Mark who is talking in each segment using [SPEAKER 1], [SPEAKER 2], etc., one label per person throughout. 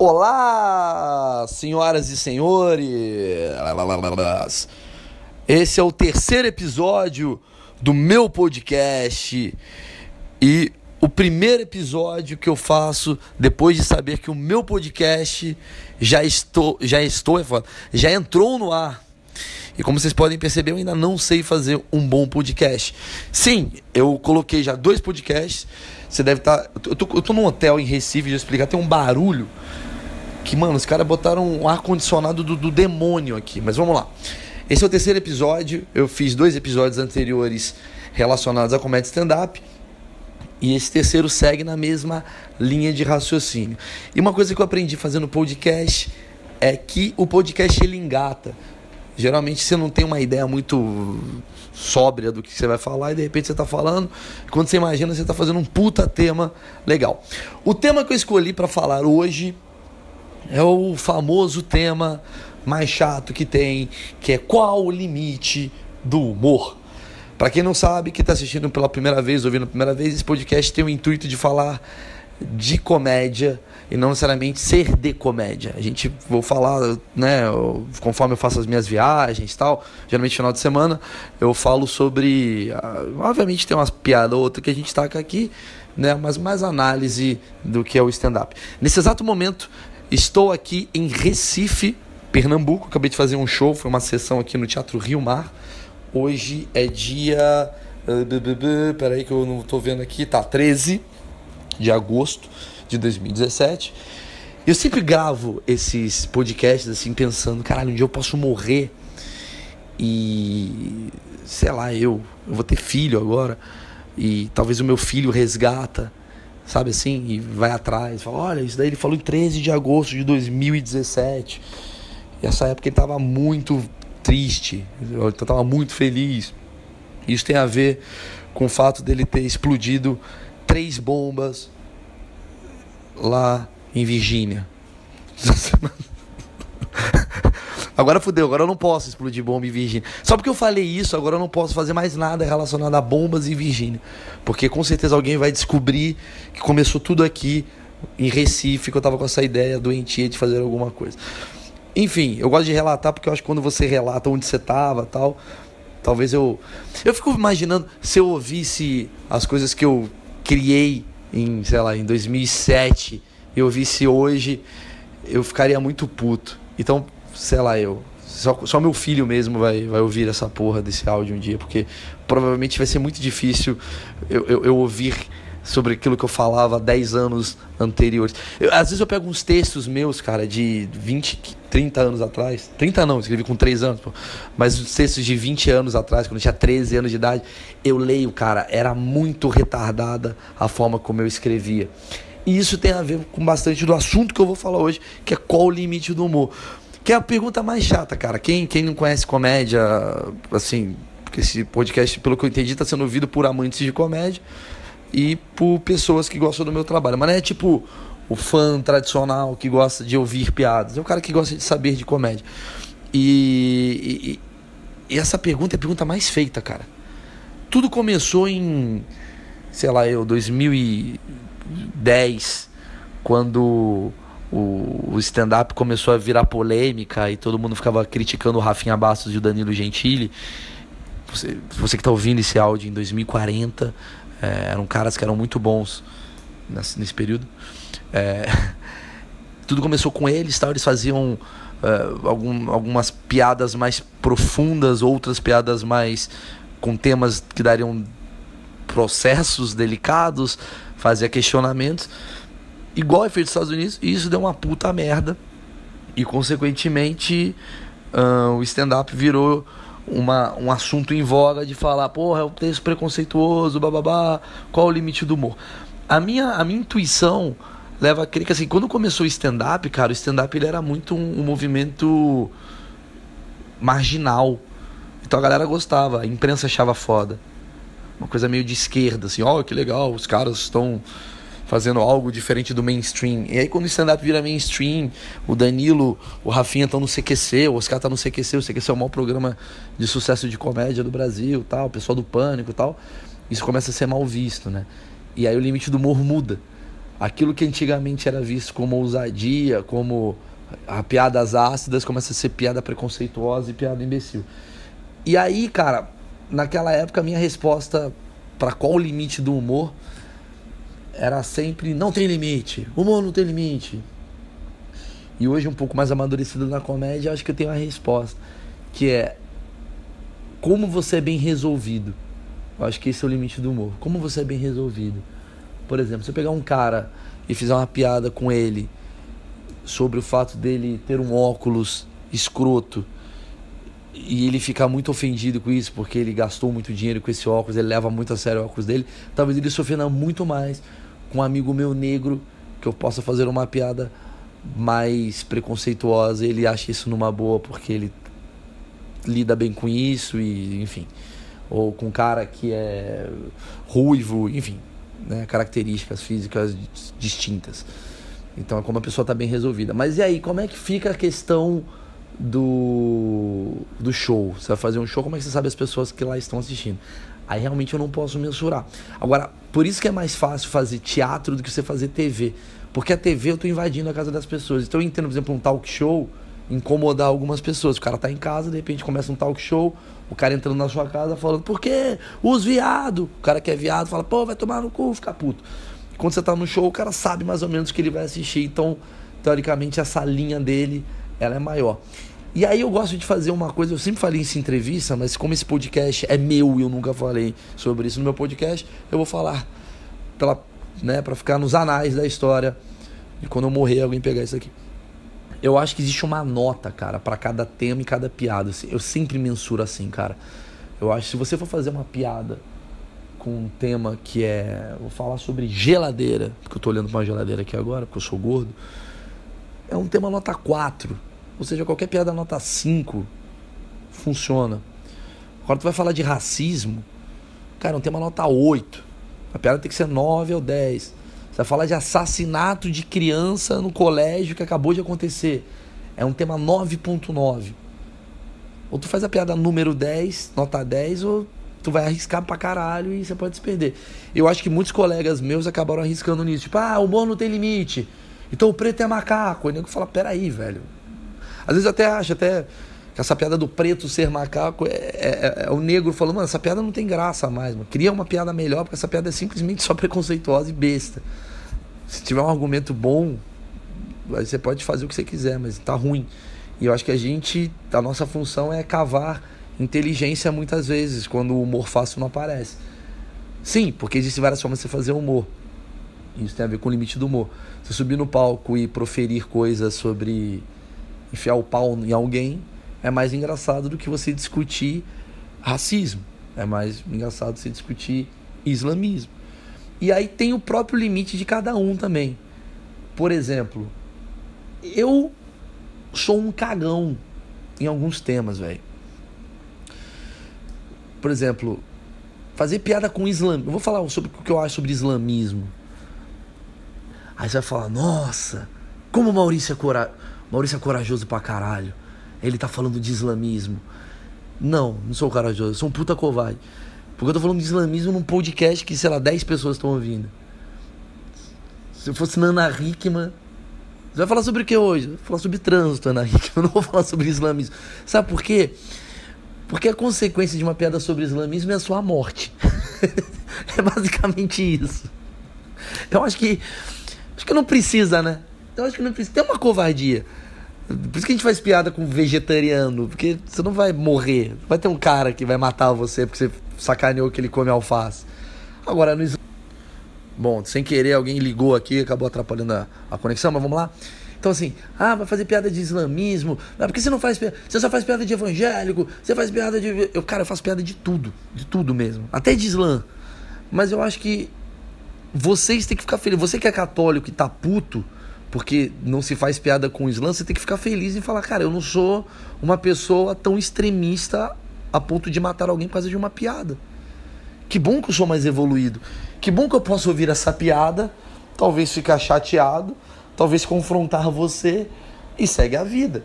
[SPEAKER 1] Olá, senhoras e senhores! Esse é o terceiro episódio do meu podcast e o primeiro episódio que eu faço depois de saber que o meu podcast já estou, já estou, é já entrou no ar. E como vocês podem perceber, eu ainda não sei fazer um bom podcast. Sim, eu coloquei já dois podcasts. Você deve estar. Tá, eu tô, eu tô num hotel em Recife, de explicar, tem um barulho. Que, mano, os caras botaram um ar-condicionado do, do demônio aqui. Mas vamos lá. Esse é o terceiro episódio. Eu fiz dois episódios anteriores relacionados à comédia stand-up. E esse terceiro segue na mesma linha de raciocínio. E uma coisa que eu aprendi fazendo podcast é que o podcast ele engata. Geralmente você não tem uma ideia muito sóbria do que você vai falar e de repente você está falando. Quando você imagina, você está fazendo um puta tema legal. O tema que eu escolhi para falar hoje é o famoso tema mais chato que tem, que é qual o limite do humor. Para quem não sabe, que está assistindo pela primeira vez, ouvindo pela primeira vez, esse podcast tem o intuito de falar de comédia e não necessariamente ser de comédia. A gente vou falar, né, conforme eu faço as minhas viagens, tal, geralmente final de semana, eu falo sobre, uh, obviamente tem umas piadas ou outra que a gente taca aqui, né, mas mais análise do que é o stand up. Nesse exato momento, estou aqui em Recife, Pernambuco, acabei de fazer um show, foi uma sessão aqui no Teatro Rio Mar. Hoje é dia uh, peraí que eu não estou vendo aqui, tá 13 de agosto de 2017. Eu sempre gravo esses podcasts assim, pensando, caralho, um dia eu posso morrer e sei lá, eu, eu vou ter filho agora e talvez o meu filho resgata, sabe assim, e vai atrás, fala, olha, isso daí ele falou em 13 de agosto de 2017. E essa época ele estava muito triste, eu estava muito feliz. Isso tem a ver com o fato dele ter explodido três bombas lá em Virgínia. Agora fudeu, agora eu não posso explodir bomba em Virgínia. Só porque eu falei isso, agora eu não posso fazer mais nada relacionado a bombas em Virgínia. Porque com certeza alguém vai descobrir que começou tudo aqui em Recife, que eu tava com essa ideia doentia de fazer alguma coisa. Enfim, eu gosto de relatar porque eu acho que quando você relata onde você tava tal, talvez eu. Eu fico imaginando se eu ouvisse as coisas que eu criei em, sei lá, em 2007 e eu visse hoje, eu ficaria muito puto. Então, sei lá, eu. Só, só meu filho mesmo vai, vai ouvir essa porra desse áudio um dia, porque provavelmente vai ser muito difícil eu, eu, eu ouvir sobre aquilo que eu falava 10 anos anteriores. Eu, às vezes eu pego uns textos meus, cara, de 20, 30 anos atrás. 30 não, escrevi com 3 anos, pô. Mas os textos de 20 anos atrás, quando eu tinha 13 anos de idade, eu leio, cara, era muito retardada a forma como eu escrevia. E isso tem a ver com bastante do assunto que eu vou falar hoje, que é qual o limite do humor. Que é a pergunta mais chata, cara. Quem, quem não conhece comédia, assim, porque esse podcast, pelo que eu entendi, está sendo ouvido por amantes de comédia e por pessoas que gostam do meu trabalho. Mas não é tipo o fã tradicional que gosta de ouvir piadas, é o cara que gosta de saber de comédia. E, e, e essa pergunta é a pergunta mais feita, cara. Tudo começou em, sei lá, eu, 2010, quando o, o stand-up começou a virar polêmica e todo mundo ficava criticando o Rafinha Bastos e o Danilo Gentili. Você, você que está ouvindo esse áudio em 2040, é, eram caras que eram muito bons nesse, nesse período. É, tudo começou com eles, tal, eles faziam uh, algum, algumas piadas mais profundas, outras piadas mais com temas que dariam processos delicados, fazia questionamentos, igual é feito nos Estados Unidos, e isso deu uma puta merda. E consequentemente uh, o stand-up virou uma, um assunto em voga de falar, porra, é um texto preconceituoso, bababá, qual o limite do humor? A minha, a minha intuição leva a crer que assim, quando começou o stand-up, cara, o stand-up ele era muito um, um, movimento marginal. Então a galera gostava, a imprensa achava foda. Uma coisa meio de esquerda, assim, ó, oh, que legal, os caras estão fazendo algo diferente do mainstream. E aí quando o stand-up vira mainstream, o Danilo, o Rafinha estão no CQC, o Oscar tá no CQC, o CQC é o maior programa de sucesso de comédia do Brasil, tal, o pessoal do Pânico tal. Isso começa a ser mal visto, né? E aí o limite do humor muda. aquilo que antigamente era visto como ousadia, como a piadas ácidas, começa a ser piada preconceituosa e piada imbecil. E aí, cara, naquela época a minha resposta para qual o limite do humor era sempre não tem limite, humor não tem limite. E hoje um pouco mais amadurecido na comédia, acho que eu tenho uma resposta, que é como você é bem resolvido. Eu acho que esse é o limite do humor. Como você é bem resolvido. Por exemplo, se eu pegar um cara e fizer uma piada com ele sobre o fato dele ter um óculos escroto e ele ficar muito ofendido com isso porque ele gastou muito dinheiro com esse óculos, ele leva muito a sério o óculos dele, talvez ele se ofenda muito mais com um amigo meu negro que eu possa fazer uma piada mais preconceituosa, ele acha isso numa boa porque ele lida bem com isso e enfim, ou com um cara que é ruivo, enfim, né, características físicas distintas. Então é como a pessoa está bem resolvida. Mas e aí, como é que fica a questão do, do show? Você vai fazer um show, como é que você sabe as pessoas que lá estão assistindo? Aí realmente eu não posso mensurar. Agora, por isso que é mais fácil fazer teatro do que você fazer TV. Porque a TV eu estou invadindo a casa das pessoas. Então eu entendo, por exemplo, um talk show incomodar algumas pessoas. O cara está em casa, de repente começa um talk show, o cara entrando na sua casa falando, por que os viado? O cara que é viado fala, pô, vai tomar no cu, fica puto. Quando você tá no show, o cara sabe mais ou menos o que ele vai assistir. Então, teoricamente, essa linha dele, ela é maior. E aí eu gosto de fazer uma coisa, eu sempre falei isso em entrevista, mas como esse podcast é meu e eu nunca falei sobre isso no meu podcast, eu vou falar pela, né, para ficar nos anais da história e quando eu morrer alguém pegar isso aqui. Eu acho que existe uma nota, cara, para cada tema e cada piada. Eu sempre mensuro assim, cara. Eu acho que se você for fazer uma piada com um tema que é. Vou falar sobre geladeira, porque eu tô olhando pra uma geladeira aqui agora, porque eu sou gordo. É um tema nota 4. Ou seja, qualquer piada nota 5 funciona. Agora tu vai falar de racismo, cara, é um tema nota 8. A piada tem que ser 9 ou 10. Você vai falar de assassinato de criança no colégio que acabou de acontecer. É um tema 9.9. Ou tu faz a piada número 10, nota 10, ou tu vai arriscar pra caralho e você pode se perder. Eu acho que muitos colegas meus acabaram arriscando nisso. Tipo, ah, o humor não tem limite. Então o preto é macaco. E o nego fala, peraí, velho. Às vezes até acho até que essa piada do preto ser macaco é, é, é, é o negro falando, mano, essa piada não tem graça mais, mano. Cria uma piada melhor, porque essa piada é simplesmente só preconceituosa e besta. Se tiver um argumento bom, você pode fazer o que você quiser, mas tá ruim. E eu acho que a gente, a nossa função é cavar inteligência muitas vezes quando o humor fácil não aparece. Sim, porque existem várias formas de você fazer humor. Isso tem a ver com o limite do humor. Você subir no palco e proferir coisas sobre enfiar o pau em alguém é mais engraçado do que você discutir racismo. É mais engraçado você discutir islamismo. E aí tem o próprio limite de cada um também. Por exemplo, eu sou um cagão em alguns temas, velho. Por exemplo, fazer piada com Islã. Eu vou falar sobre o que eu acho sobre islamismo. Aí você vai falar, nossa, como Maurício é. Maurício é corajoso pra caralho. Ele tá falando de islamismo. Não, não sou corajoso, sou um puta covarde. Porque eu tô falando de islamismo num podcast que, sei lá, 10 pessoas estão ouvindo. Se eu fosse Nana Hickman. Você vai falar sobre o que hoje? Vou falar sobre trânsito, Ana Hickman. Eu não vou falar sobre islamismo. Sabe por quê? Porque a consequência de uma piada sobre islamismo é a sua morte. é basicamente isso. Eu acho que. Acho que não precisa, né? Eu acho que não precisa. Tem uma covardia. Por isso que a gente faz piada com vegetariano, porque você não vai morrer. Vai ter um cara que vai matar você porque você sacaneou que ele come alface. Agora, no Bom, sem querer alguém ligou aqui, acabou atrapalhando a, a conexão, mas vamos lá. Então, assim, ah, vai fazer piada de islamismo. Ah, por que você não faz piada? Você só faz piada de evangélico, você faz piada de. Eu, cara, eu faço piada de tudo. De tudo mesmo. Até de islã. Mas eu acho que vocês têm que ficar felizes. Você que é católico e tá puto porque não se faz piada com o Islã, você tem que ficar feliz e falar, cara, eu não sou uma pessoa tão extremista a ponto de matar alguém por causa de uma piada. Que bom que eu sou mais evoluído. Que bom que eu posso ouvir essa piada, talvez ficar chateado, talvez confrontar você e segue a vida.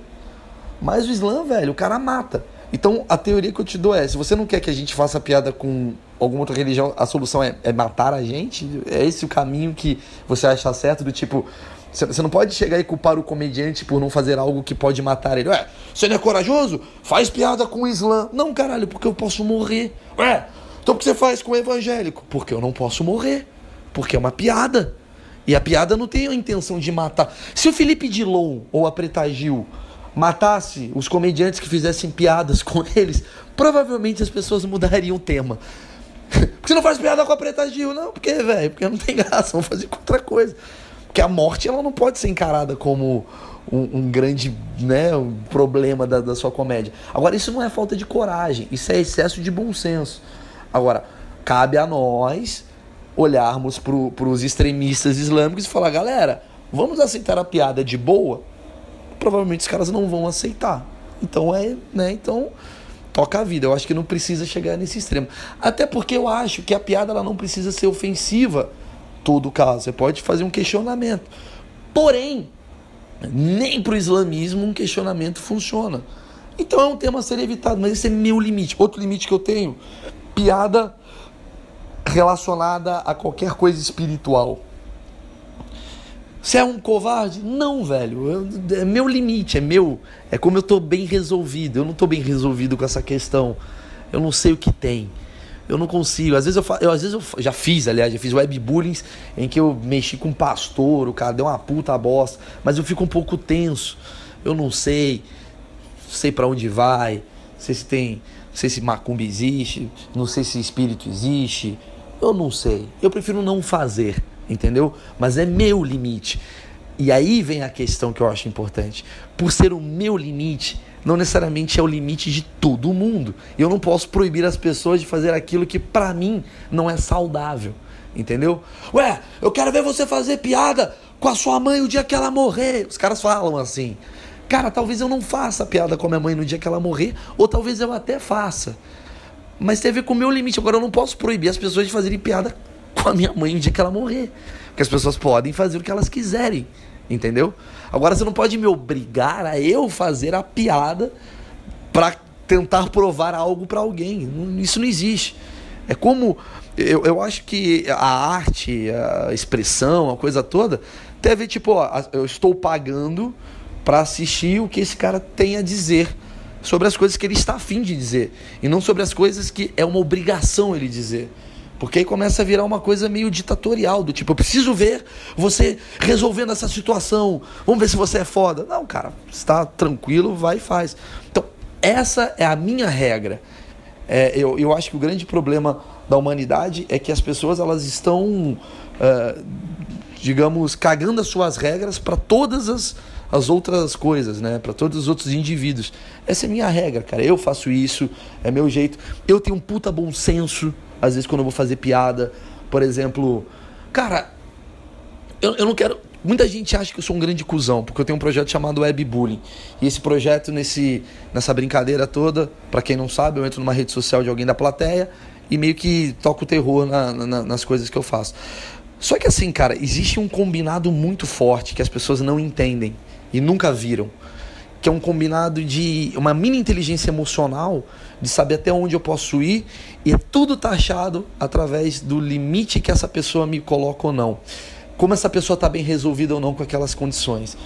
[SPEAKER 1] Mas o Islã, velho, o cara mata. Então, a teoria que eu te dou é: se você não quer que a gente faça piada com alguma outra religião, a solução é, é matar a gente? É esse o caminho que você acha certo? Do tipo, você não pode chegar e culpar o comediante por não fazer algo que pode matar ele. Ué, você não é corajoso? Faz piada com o Islã. Não, caralho, porque eu posso morrer. Ué, então o que você faz com o evangélico? Porque eu não posso morrer. Porque é uma piada. E a piada não tem a intenção de matar. Se o Felipe Dilon ou a Preta Gil matasse os comediantes que fizessem piadas com eles, provavelmente as pessoas mudariam o tema. Porque você não faz piada com a Preta Gil? Não, porque, velho, porque não tem graça, vamos fazer outra coisa. Porque a morte ela não pode ser encarada como um, um grande né, um problema da, da sua comédia. Agora, isso não é falta de coragem, isso é excesso de bom senso. Agora, cabe a nós olharmos para os extremistas islâmicos e falar: galera, vamos aceitar a piada de boa? Provavelmente os caras não vão aceitar. Então é, né? Então toca a vida. Eu acho que não precisa chegar nesse extremo. Até porque eu acho que a piada ela não precisa ser ofensiva todo caso. Você pode fazer um questionamento. Porém, nem para o islamismo um questionamento funciona. Então é um tema a ser evitado, mas esse é meu limite. Outro limite que eu tenho: piada relacionada a qualquer coisa espiritual. Você é um covarde? Não, velho. Eu, é meu limite, é meu. É como eu estou bem resolvido. Eu não estou bem resolvido com essa questão. Eu não sei o que tem. Eu não consigo. Às vezes eu, eu, às vezes eu já fiz, aliás, já fiz webbullying em que eu mexi com um pastor, o cara deu uma puta bosta, mas eu fico um pouco tenso. Eu não sei, sei para onde vai, não sei se tem, não sei se macumba existe, não sei se espírito existe. Eu não sei. Eu prefiro não fazer, entendeu? Mas é meu limite. E aí vem a questão que eu acho importante. Por ser o meu limite, não necessariamente é o limite de todo mundo. Eu não posso proibir as pessoas de fazer aquilo que para mim não é saudável. Entendeu? Ué, eu quero ver você fazer piada com a sua mãe o dia que ela morrer. Os caras falam assim. Cara, talvez eu não faça piada com a minha mãe no dia que ela morrer, ou talvez eu até faça. Mas tem a ver com o meu limite. Agora eu não posso proibir as pessoas de fazerem piada com a minha mãe no dia que ela morrer. Porque as pessoas podem fazer o que elas quiserem. Entendeu? Agora você não pode me obrigar a eu fazer a piada para tentar provar algo para alguém. Isso não existe. É como. Eu, eu acho que a arte, a expressão, a coisa toda, tem a ver, tipo, ó, eu estou pagando para assistir o que esse cara tem a dizer sobre as coisas que ele está afim de dizer. E não sobre as coisas que é uma obrigação ele dizer. Porque aí começa a virar uma coisa meio ditatorial, do tipo, eu preciso ver você resolvendo essa situação. Vamos ver se você é foda. Não, cara, está tranquilo, vai e faz. Então, essa é a minha regra. É, eu, eu acho que o grande problema da humanidade é que as pessoas elas estão, uh, digamos, cagando as suas regras para todas as, as outras coisas, né? Para todos os outros indivíduos. Essa é a minha regra, cara. Eu faço isso, é meu jeito. Eu tenho um puta bom senso às vezes quando eu vou fazer piada, por exemplo, cara, eu, eu não quero. Muita gente acha que eu sou um grande cuzão, porque eu tenho um projeto chamado Webbullying. E esse projeto, nesse, nessa brincadeira toda, para quem não sabe, eu entro numa rede social de alguém da plateia e meio que toco o terror na, na, nas coisas que eu faço. Só que assim, cara, existe um combinado muito forte que as pessoas não entendem e nunca viram que é um combinado de uma mini inteligência emocional, de saber até onde eu posso ir, e é tudo taxado através do limite que essa pessoa me coloca ou não. Como essa pessoa está bem resolvida ou não com aquelas condições.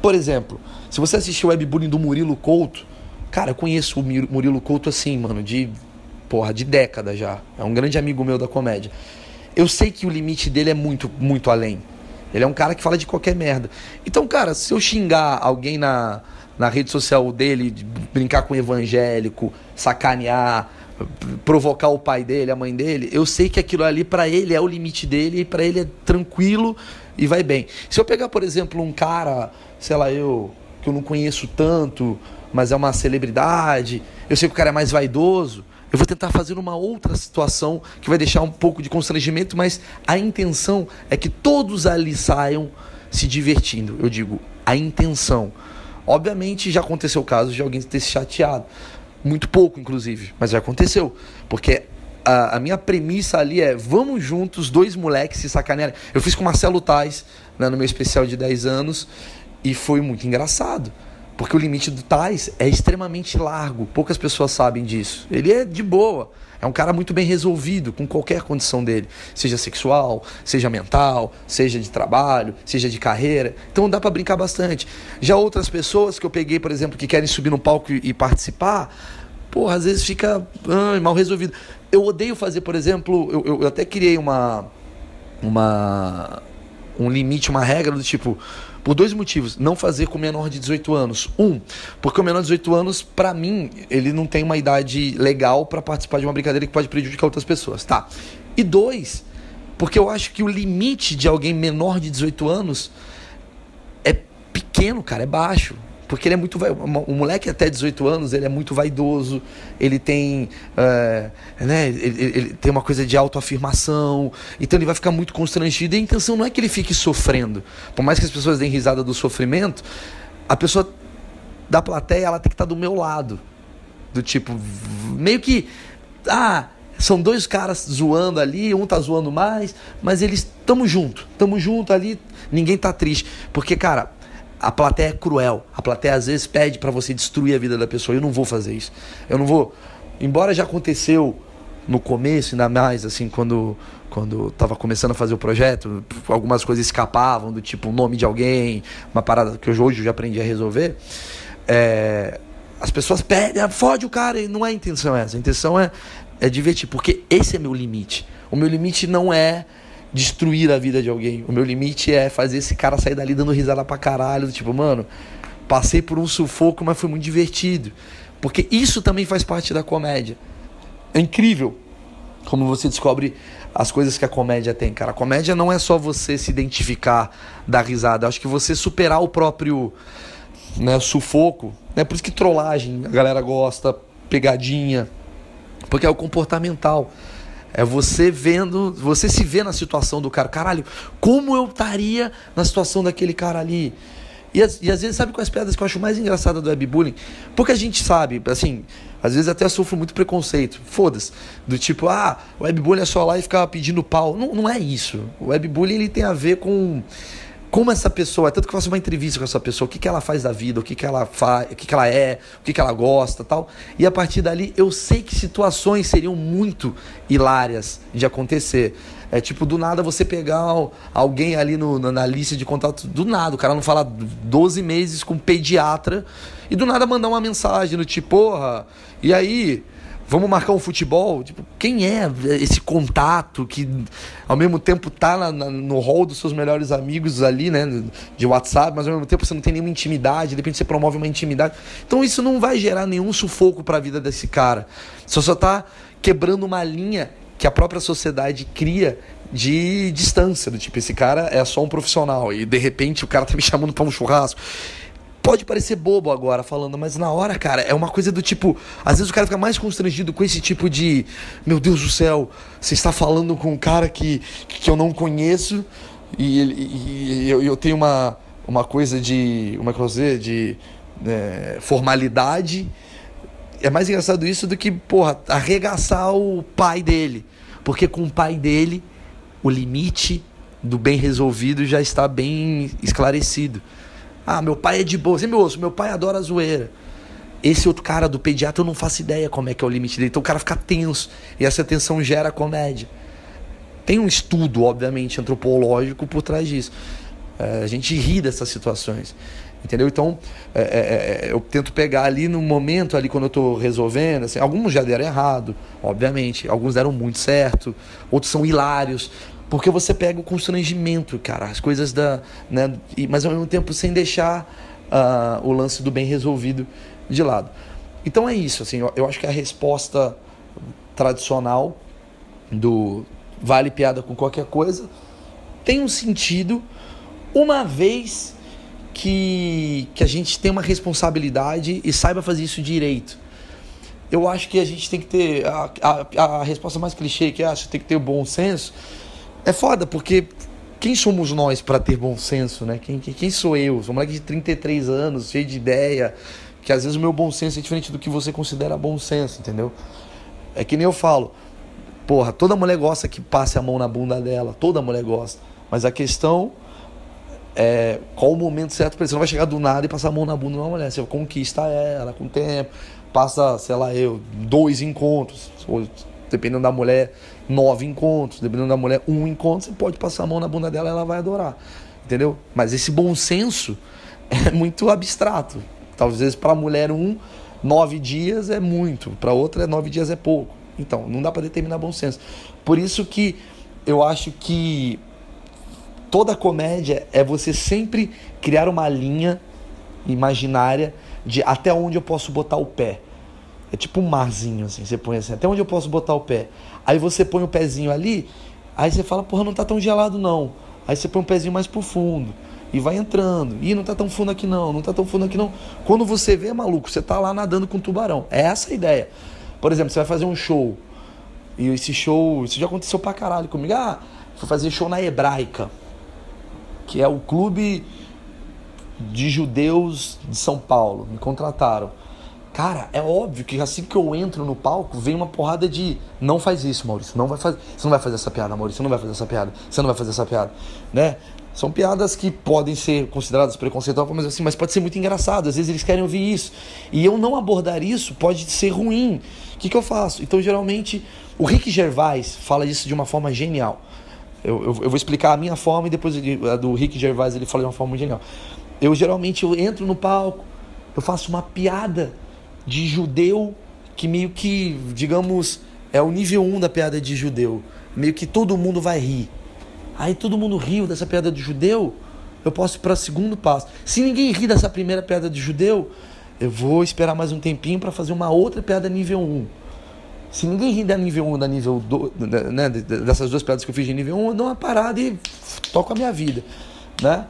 [SPEAKER 1] Por exemplo, se você assistiu o webbullying do Murilo Couto, cara, eu conheço o Murilo Couto assim, mano, de porra, de década já. É um grande amigo meu da comédia. Eu sei que o limite dele é muito, muito além. Ele é um cara que fala de qualquer merda. Então, cara, se eu xingar alguém na, na rede social dele, de brincar com evangélico, sacanear, provocar o pai dele, a mãe dele, eu sei que aquilo ali para ele é o limite dele e para ele é tranquilo e vai bem. Se eu pegar, por exemplo, um cara, sei lá, eu que eu não conheço tanto, mas é uma celebridade, eu sei que o cara é mais vaidoso, eu vou tentar fazer uma outra situação que vai deixar um pouco de constrangimento, mas a intenção é que todos ali saiam se divertindo. Eu digo, a intenção. Obviamente já aconteceu o caso de alguém ter se chateado. Muito pouco, inclusive, mas já aconteceu. Porque a, a, minha premissa ali é: vamos juntos, dois moleques se sacanearem. Eu fiz com o Marcelo Tais né, no meu especial de 10 anos e foi muito engraçado. Porque o limite do Tais é extremamente largo, poucas pessoas sabem disso. Ele é de boa, é um cara muito bem resolvido com qualquer condição dele, seja sexual, seja mental, seja de trabalho, seja de carreira. Então dá para brincar bastante. Já outras pessoas que eu peguei, por exemplo, que querem subir no palco e participar, porra, às vezes fica ah, mal resolvido. Eu odeio fazer, por exemplo, eu, eu, eu até criei uma uma um limite, uma regra do tipo por dois motivos. Não fazer com menor de 18 anos. Um, porque o menor de 18 anos, para mim, ele não tem uma idade legal para participar de uma brincadeira que pode prejudicar outras pessoas. Tá. E dois, porque eu acho que o limite de alguém menor de 18 anos é pequeno, cara, é baixo. Porque ele é muito. O moleque até 18 anos, ele é muito vaidoso, ele tem. É, né, ele, ele, tem uma coisa de autoafirmação, então ele vai ficar muito constrangido. E a intenção não é que ele fique sofrendo. Por mais que as pessoas deem risada do sofrimento, a pessoa da plateia ela tem que estar do meu lado. Do tipo, meio que. Ah, são dois caras zoando ali, um tá zoando mais, mas eles estamos junto, estamos junto ali, ninguém tá triste. Porque, cara, a plateia é cruel. A plateia às vezes pede para você destruir a vida da pessoa. Eu não vou fazer isso. Eu não vou. Embora já aconteceu no começo, ainda mais assim, quando quando estava começando a fazer o projeto, algumas coisas escapavam, do tipo o nome de alguém, uma parada que hoje eu já aprendi a resolver. É, as pessoas pedem, ah, fode o cara, e não é a intenção essa. A intenção é, é divertir, porque esse é meu limite. O meu limite não é destruir a vida de alguém. O meu limite é fazer esse cara sair dali dando risada pra caralho. Tipo, mano, passei por um sufoco, mas foi muito divertido. Porque isso também faz parte da comédia. É incrível como você descobre as coisas que a comédia tem, cara. A comédia não é só você se identificar, dar risada. Acho que você superar o próprio né, sufoco. Né? Por isso que trollagem a galera gosta, pegadinha. Porque é o comportamental. É você vendo, você se vê na situação do cara. Caralho, como eu estaria na situação daquele cara ali? E, e às vezes, sabe quais pedras que eu acho mais engraçada do webbullying? Porque a gente sabe, assim, às vezes até sofro muito preconceito. Foda-se. Do tipo, ah, o webbullying é só lá e ficar pedindo pau. Não, não é isso. O webbullying ele tem a ver com como essa pessoa, tanto que eu faço uma entrevista com essa pessoa, o que, que ela faz da vida, o que, que ela faz, o que, que ela é, o que, que ela gosta tal. E a partir dali eu sei que situações seriam muito hilárias de acontecer. É tipo, do nada você pegar alguém ali no, na lista de contato, do nada, o cara não fala 12 meses com um pediatra, e do nada mandar uma mensagem no tipo, porra, e aí, vamos marcar um futebol. Tipo, quem é esse contato que ao mesmo tempo tá na, na, no hall dos seus melhores amigos ali, né? De WhatsApp, mas ao mesmo tempo você não tem nenhuma intimidade, de repente você promove uma intimidade. Então isso não vai gerar nenhum sufoco para a vida desse cara. Você só tá quebrando uma linha que a própria sociedade cria de distância, do tipo, esse cara é só um profissional e de repente o cara tá me chamando para um churrasco. Pode parecer bobo agora falando, mas na hora, cara, é uma coisa do tipo. Às vezes o cara fica mais constrangido com esse tipo de. Meu Deus do céu, você está falando com um cara que, que eu não conheço e, e, e eu, eu, tenho uma, uma coisa de. É eu vou dizer? De é, formalidade. É mais engraçado isso do que, porra, arregaçar o pai dele. Porque com o pai dele, o limite do bem resolvido já está bem esclarecido. Ah, meu pai é de boa. Me ouço, meu pai adora zoeira. Esse outro cara do pediatra eu não faço ideia como é que é o limite dele. Então o cara fica tenso. E essa tensão gera comédia. Tem um estudo, obviamente, antropológico por trás disso. É, a gente ri dessas situações. Entendeu? Então, é, é, é eu tento pegar ali no momento, ali quando eu estou resolvendo. Assim, alguns já deram errado, obviamente. Alguns deram muito certo. Outros são hilários. Porque você pega o constrangimento, cara, as coisas da. Né, mas ao mesmo tempo sem deixar uh, o lance do bem resolvido de lado. Então é isso, assim, eu, eu acho que a resposta tradicional do vale piada com qualquer coisa tem um sentido uma vez que, que a gente tem uma responsabilidade e saiba fazer isso direito. Eu acho que a gente tem que ter a, a, a resposta mais clichê que acho tem que ter bom senso é foda, porque quem somos nós para ter bom senso, né? Quem, quem, quem sou eu? Sou um moleque de 33 anos, cheio de ideia, que às vezes o meu bom senso é diferente do que você considera bom senso, entendeu? É que nem eu falo, porra, toda mulher gosta que passe a mão na bunda dela, toda mulher gosta. Mas a questão é, qual o momento certo isso. Você não vai chegar do nada e passar a mão na bunda de uma mulher. Você conquista ela com o tempo, passa, sei lá, eu, dois encontros, dependendo da mulher, nove encontros, dependendo da mulher, um encontro, você pode passar a mão na bunda dela ela vai adorar. Entendeu? Mas esse bom senso é muito abstrato. Talvez para a mulher um, nove dias é muito, para outra, nove dias é pouco. Então, não dá para determinar bom senso. Por isso que eu acho que toda comédia é você sempre criar uma linha imaginária de até onde eu posso botar o pé. É tipo um marzinho, assim, você põe assim, até onde eu posso botar o pé. Aí você põe o pezinho ali, aí você fala, porra, não tá tão gelado não. Aí você põe um pezinho mais pro fundo e vai entrando. E não tá tão fundo aqui não, não tá tão fundo aqui não. Quando você vê, maluco, você tá lá nadando com tubarão. É essa a ideia. Por exemplo, você vai fazer um show. E esse show, isso já aconteceu pra caralho comigo. Ah, fui fazer show na Hebraica, que é o clube de judeus de São Paulo. Me contrataram. Cara, é óbvio que assim que eu entro no palco, vem uma porrada de não faz isso, Maurício, não vai fazer, você não vai fazer essa piada, Maurício, você não vai fazer essa piada, você não vai fazer essa piada, né? São piadas que podem ser consideradas preconceituosas, mas assim, mas pode ser muito engraçado. Às vezes eles querem ouvir isso. E eu não abordar isso pode ser ruim. O que, que eu faço? Então, geralmente, o Rick Gervais fala isso de uma forma genial. Eu, eu, eu vou explicar a minha forma e depois a do Rick Gervais ele fala de uma forma genial. Eu geralmente eu entro no palco, eu faço uma piada de judeu que meio que, digamos, é o nível 1 um da piada de judeu. Meio que todo mundo vai rir. Aí todo mundo riu dessa piada de judeu, eu posso ir para o segundo passo. Se ninguém ri dessa primeira piada de judeu, eu vou esperar mais um tempinho para fazer uma outra piada nível 1. Se ninguém ri da nível 1 da nível 2, né, dessas duas piadas que eu fiz de nível 1, eu dou uma parada e toco a minha vida, né?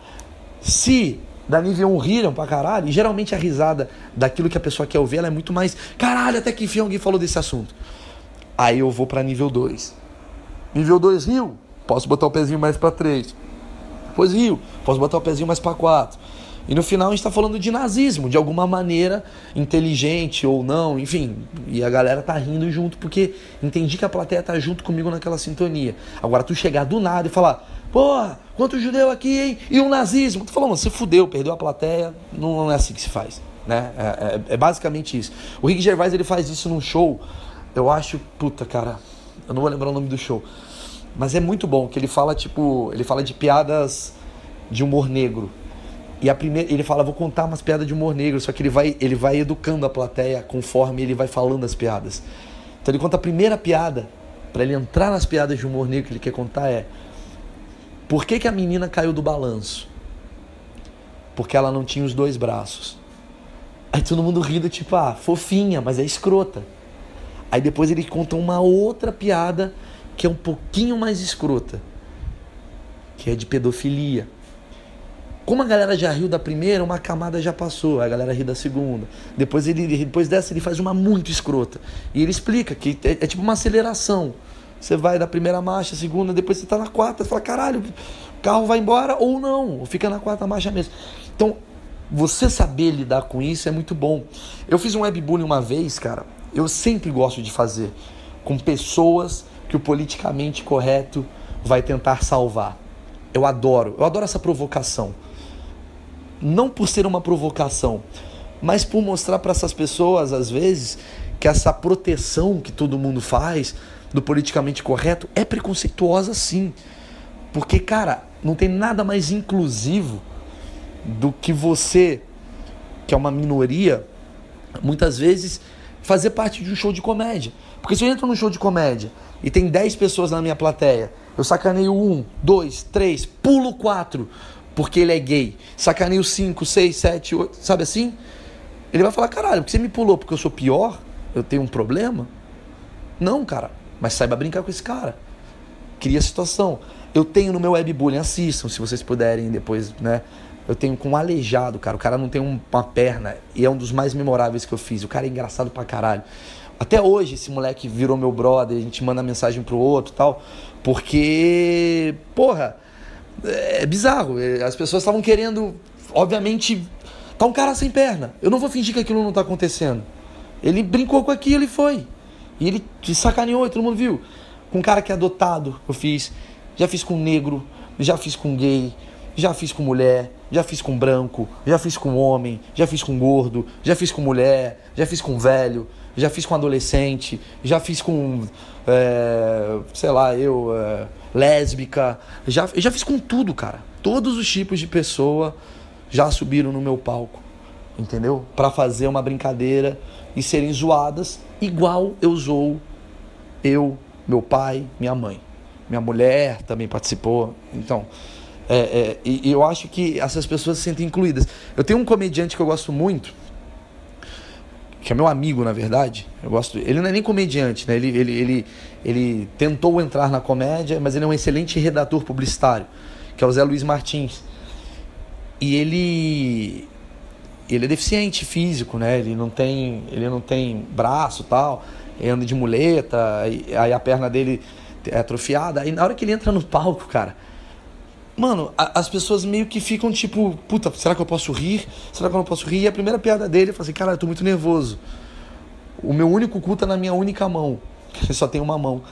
[SPEAKER 1] Se da nível 1 riram pra caralho, e geralmente a risada daquilo que a pessoa quer ouvir, ela é muito mais, caralho, até que enfim alguém falou desse assunto. Aí eu vou para nível 2. Nível 2 riu, posso botar o pezinho mais para 3. Depois riu, posso botar o pezinho mais para 4. E no final a gente está falando de nazismo, de alguma maneira, inteligente ou não, enfim. E a galera tá rindo junto porque entendi que a plateia tá junto comigo naquela sintonia. Agora tu chegar do nada e falar, porra, quanto judeu aqui, hein? E o nazismo. Tu falou, mano, você fudeu, perdeu a plateia, não, não é assim que se faz. Né? É, é, é, basicamente isso. O Rick Gervais ele faz isso num show, eu acho, puta cara, eu não vou lembrar o nome do show. Mas é muito bom, que ele fala, tipo, ele fala de piadas de humor negro. E a primeira, ele fala, vou contar umas piadas de humor negro, só que ele vai, ele vai educando a plateia conforme ele vai falando as piadas. Então ele conta a primeira piada, para ele entrar nas piadas de humor negro que ele quer contar é: Por que, que a menina caiu do balanço? Porque ela não tinha os dois braços. Aí todo mundo rindo, tipo, ah, fofinha, mas é escrota. Aí depois ele conta uma outra piada que é um pouquinho mais escrota, que é de pedofilia. Como a galera já riu da primeira, uma camada já passou, a galera ri da segunda. Depois ele depois dessa ele faz uma muito escrota. E ele explica que é, é tipo uma aceleração. Você vai da primeira marcha, segunda, depois você está na quarta, você fala, caralho, o carro vai embora ou não, ou fica na quarta marcha mesmo. Então, você saber lidar com isso é muito bom. Eu fiz um webbullying uma vez, cara. Eu sempre gosto de fazer com pessoas que o politicamente correto vai tentar salvar. Eu adoro, eu adoro essa provocação. Não por ser uma provocação, mas por mostrar para essas pessoas, às vezes, que essa proteção que todo mundo faz do politicamente correto é preconceituosa sim. Porque, cara, não tem nada mais inclusivo do que você, que é uma minoria, muitas vezes fazer parte de um show de comédia. Porque se eu entro num show de comédia e tem 10 pessoas na minha plateia, eu sacaneio um, dois, três, pulo quatro, porque ele é gay. Sacaneio cinco, seis, sete, oito, sabe assim? Ele vai falar, caralho, porque você me pulou porque eu sou pior? Eu tenho um problema? Não, cara. Mas saiba brincar com esse cara. Cria situação. Eu tenho no meu webbullying, assistam se vocês puderem depois, né? Eu tenho com um aleijado, cara. O cara não tem uma perna e é um dos mais memoráveis que eu fiz. O cara é engraçado pra caralho. Até hoje esse moleque virou meu brother, a gente manda mensagem pro outro tal. Porque, porra, é bizarro. É, as pessoas estavam querendo, obviamente, tá um cara sem perna. Eu não vou fingir que aquilo não tá acontecendo. Ele brincou com aquilo e foi. E ele te sacaneou e todo mundo viu. Com um cara que é adotado, eu fiz. Já fiz com negro, já fiz com gay, Já fiz com mulher, já fiz com branco, já fiz com homem, já fiz com gordo, já fiz com mulher, já fiz com velho, já fiz com adolescente, já fiz com, é, sei lá, eu, é, lésbica, já, já fiz com tudo, cara. Todos os tipos de pessoa já subiram no meu palco, entendeu? Para fazer uma brincadeira e serem zoadas igual eu zoo eu, meu pai, minha mãe. Minha mulher também participou. Então, é, é, e, eu acho que essas pessoas se sentem incluídas. Eu tenho um comediante que eu gosto muito, que é meu amigo, na verdade. Eu gosto. Ele não é nem comediante, né? Ele, ele, ele, ele tentou entrar na comédia, mas ele é um excelente redator publicitário, que é o Zé Luiz Martins. E ele ele é deficiente físico, né? Ele não tem, ele não tem braço, tal. Ele anda de muleta, aí a perna dele é atrofiada. Aí na hora que ele entra no palco, cara, Mano, a, as pessoas meio que ficam tipo, puta, será que eu posso rir? Será que eu não posso rir? E a primeira piada dele, falo assim, cara, eu tô muito nervoso. O meu único cu tá na minha única mão. Que só tem uma mão.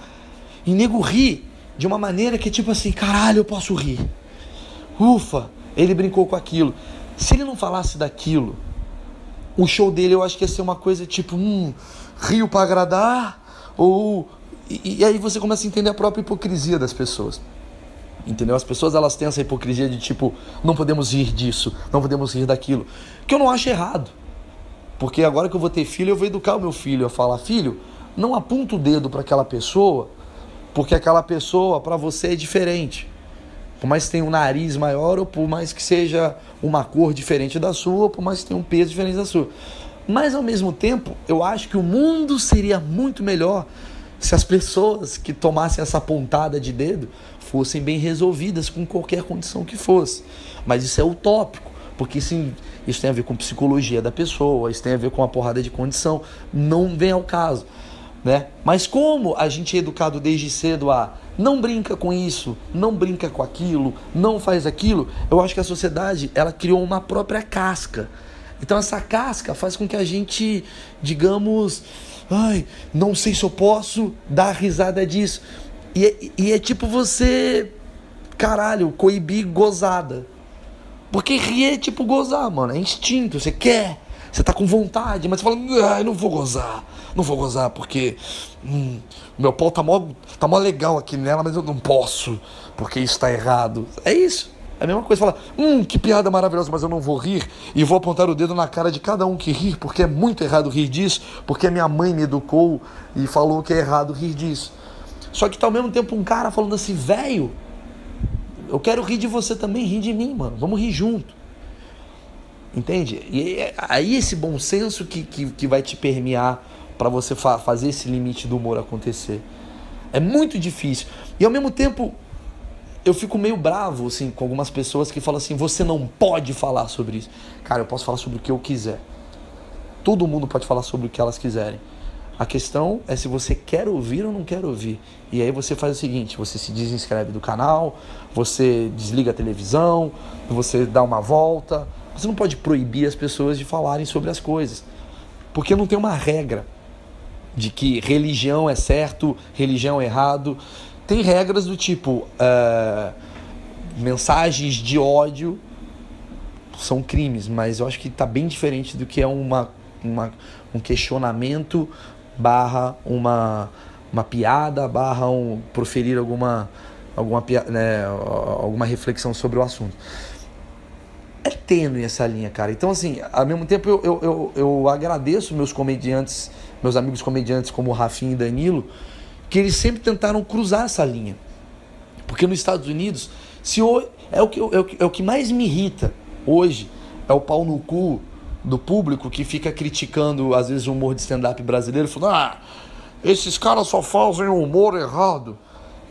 [SPEAKER 1] E nego ri de uma maneira que é tipo assim, caralho, eu posso rir. Ufa, ele brincou com aquilo. Se ele não falasse daquilo, o show dele eu acho que ia ser uma coisa tipo, hum, rio para agradar, ou. E, e aí você começa a entender a própria hipocrisia das pessoas. Entendeu? As pessoas elas têm essa hipocrisia de tipo, não podemos rir disso, não podemos rir daquilo. Que eu não acho errado. Porque agora que eu vou ter filho, eu vou educar o meu filho a falar: filho, não aponta o dedo para aquela pessoa, porque aquela pessoa para você é diferente. Por mais que tenha um nariz maior, ou por mais que seja uma cor diferente da sua, ou por mais que tenha um peso diferente da sua. Mas ao mesmo tempo, eu acho que o mundo seria muito melhor se as pessoas que tomassem essa pontada de dedo fossem bem resolvidas com qualquer condição que fosse. Mas isso é utópico, porque isso, isso tem a ver com psicologia da pessoa, isso tem a ver com uma porrada de condição, não vem ao caso. Né? Mas como a gente é educado desde cedo a não brinca com isso, não brinca com aquilo, não faz aquilo, eu acho que a sociedade ela criou uma própria casca. Então essa casca faz com que a gente, digamos, ai, não sei se eu posso dar risada disso. E, é, e é tipo você, caralho, coibir gozada. Porque rir é tipo gozar, mano. É instinto, você quer, você tá com vontade, mas você fala, ai, não vou gozar. Não vou gozar porque hum, meu pau tá mó, tá mó legal aqui nela, mas eu não posso, porque isso tá errado. É isso. É a mesma coisa, falar, hum, que piada maravilhosa, mas eu não vou rir e vou apontar o dedo na cara de cada um que rir, porque é muito errado rir disso, porque minha mãe me educou e falou que é errado rir disso. Só que tá ao mesmo tempo um cara falando assim, velho, eu quero rir de você também, rir de mim, mano, vamos rir junto. Entende? E é aí esse bom senso que, que, que vai te permear para você fa fazer esse limite do humor acontecer. É muito difícil. E ao mesmo tempo, eu fico meio bravo assim com algumas pessoas que falam assim: você não pode falar sobre isso. Cara, eu posso falar sobre o que eu quiser. Todo mundo pode falar sobre o que elas quiserem. A questão é se você quer ouvir ou não quer ouvir. E aí você faz o seguinte: você se desinscreve do canal, você desliga a televisão, você dá uma volta. Você não pode proibir as pessoas de falarem sobre as coisas, porque não tem uma regra de que religião é certo, religião é errado. Tem regras do tipo uh, mensagens de ódio são crimes, mas eu acho que está bem diferente do que é uma, uma, um questionamento barra uma, uma piada barra um, proferir alguma, alguma, né, alguma reflexão sobre o assunto. É tênue essa linha, cara. Então, assim, ao mesmo tempo eu, eu, eu, eu agradeço meus comediantes, meus amigos comediantes como Rafinha e Danilo, que eles sempre tentaram cruzar essa linha. Porque nos Estados Unidos, se o, é, o que, é, o que, é o que mais me irrita hoje, é o pau no cu do público que fica criticando, às vezes, o humor de stand-up brasileiro, falando: ah, esses caras só fazem humor errado.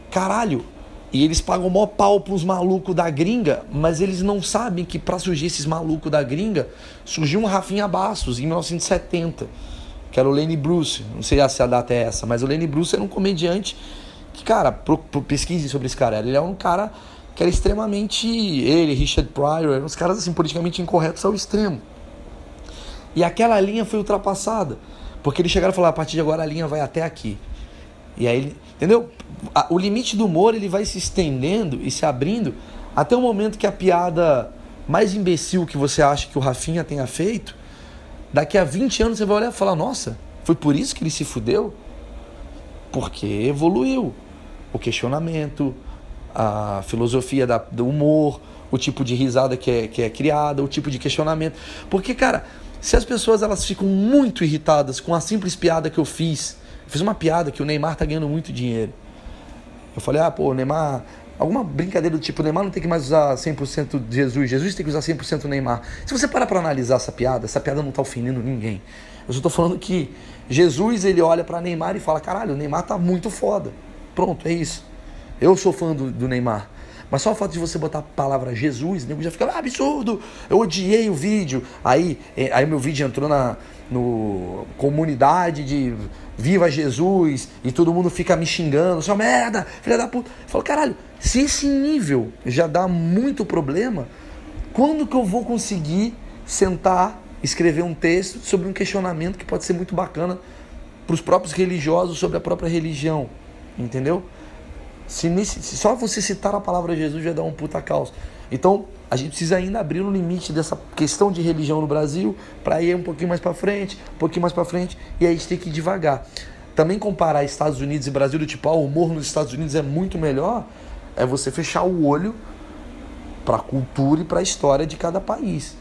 [SPEAKER 1] Caralho, e eles pagam o maior pau pros malucos da gringa, mas eles não sabem que para surgir esses malucos da gringa, surgiu um Rafinha Bastos em 1970 que era o Lenny Bruce. Não sei se a data é essa, mas o Lenny Bruce era um comediante que, cara, pro, pro pesquise sobre esse cara. Ele é um cara que era extremamente. Ele, Richard Pryor, eram uns caras assim, politicamente incorretos ao extremo. E aquela linha foi ultrapassada. Porque eles chegaram a falar: a partir de agora a linha vai até aqui. E aí, entendeu? O limite do humor ele vai se estendendo e se abrindo Até o momento que a piada mais imbecil que você acha que o Rafinha tenha feito, daqui a 20 anos você vai olhar e falar: nossa, foi por isso que ele se fudeu? Porque evoluiu o questionamento, a filosofia da, do humor, o tipo de risada que é, que é criada, o tipo de questionamento. Porque, cara, se as pessoas elas ficam muito irritadas com a simples piada que eu fiz, fiz uma piada que o Neymar tá ganhando muito dinheiro. Eu falei, ah, pô, o Neymar. Alguma brincadeira do tipo, o Neymar não tem que mais usar 100% de Jesus, Jesus tem que usar 100% Neymar. Se você parar para analisar essa piada, essa piada não tá ofendendo ninguém. Eu só tô falando que Jesus, ele olha para Neymar e fala, caralho, o Neymar tá muito foda. Pronto, é isso. Eu sou fã do, do Neymar. Mas só o fato de você botar a palavra Jesus, nego já fica ah, absurdo. Eu odiei o vídeo. Aí, eh, aí meu vídeo entrou na no comunidade de Viva Jesus e todo mundo fica me xingando, seu merda, filha da puta. Eu falo, caralho, se esse nível já dá muito problema, quando que eu vou conseguir sentar, escrever um texto sobre um questionamento que pode ser muito bacana para os próprios religiosos sobre a própria religião, entendeu? Se, só você citar a palavra Jesus já dá um puta caos. Então, a gente precisa ainda abrir o limite dessa questão de religião no Brasil para ir um pouquinho mais para frente, um pouquinho mais para frente, e aí a gente tem que ir devagar. Também comparar Estados Unidos e Brasil tipo, ah, o humor nos Estados Unidos é muito melhor, é você fechar o olho para a cultura e para a história de cada país.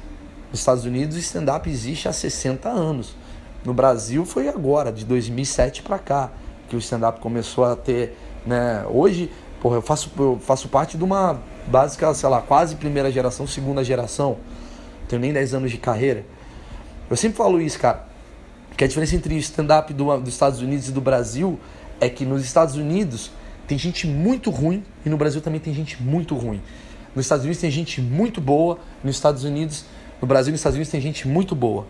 [SPEAKER 1] Nos Estados Unidos o stand-up existe há 60 anos. No Brasil foi agora, de 2007 para cá, que o stand-up começou a ter né? Hoje, porra, eu faço, eu faço parte de uma básica, sei lá, quase primeira geração, segunda geração. Tenho nem 10 anos de carreira. Eu sempre falo isso, cara. Que a diferença entre o stand-up do, dos Estados Unidos e do Brasil é que nos Estados Unidos tem gente muito ruim e no Brasil também tem gente muito ruim. Nos Estados Unidos tem gente muito boa, nos Estados Unidos, no Brasil e nos Estados Unidos tem gente muito boa.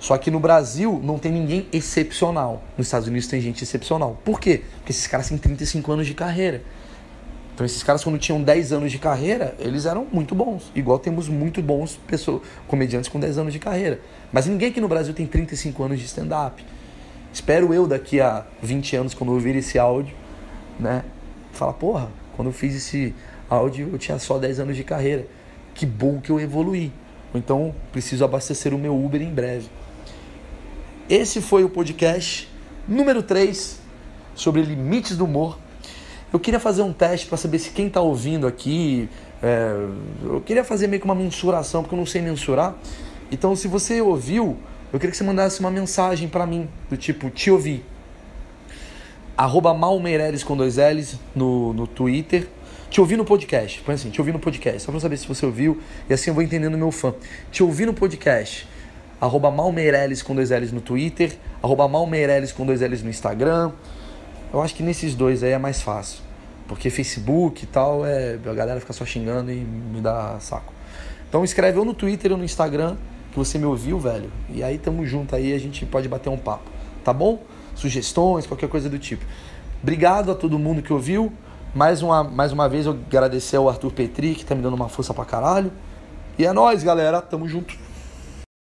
[SPEAKER 1] Só que no Brasil não tem ninguém excepcional. Nos Estados Unidos tem gente excepcional. Por quê? Porque esses caras têm 35 anos de carreira. Então esses caras quando tinham 10 anos de carreira, eles eram muito bons. Igual temos muito bons pessoas, comediantes com 10 anos de carreira. Mas ninguém aqui no Brasil tem 35 anos de stand-up. Espero eu daqui a 20 anos, quando ouvir esse áudio, né? Falar, porra, quando eu fiz esse áudio eu tinha só 10 anos de carreira. Que bom que eu evoluí. Ou então preciso abastecer o meu Uber em breve. Esse foi o podcast número 3 sobre limites do humor. Eu queria fazer um teste para saber se quem está ouvindo aqui. É, eu queria fazer meio que uma mensuração, porque eu não sei mensurar. Então, se você ouviu, eu queria que você mandasse uma mensagem para mim, do tipo, te ouvi. Arroba Malmeireles com dois L's no, no Twitter. Te ouvi no podcast. Põe assim, te ouvi no podcast. Só para saber se você ouviu. E assim eu vou entendendo meu fã. Te ouvi no podcast arroba Malmeireles com dois L's no Twitter, arroba Malmeireles com dois L's no Instagram. Eu acho que nesses dois aí é mais fácil. Porque Facebook e tal, é, a galera fica só xingando e me dá saco. Então escreve ou no Twitter ou no Instagram que você me ouviu, velho. E aí tamo junto aí, a gente pode bater um papo. Tá bom? Sugestões, qualquer coisa do tipo. Obrigado a todo mundo que ouviu. Mais uma, mais uma vez eu agradecer ao Arthur Petri, que tá me dando uma força pra caralho. E é nóis, galera. Tamo junto.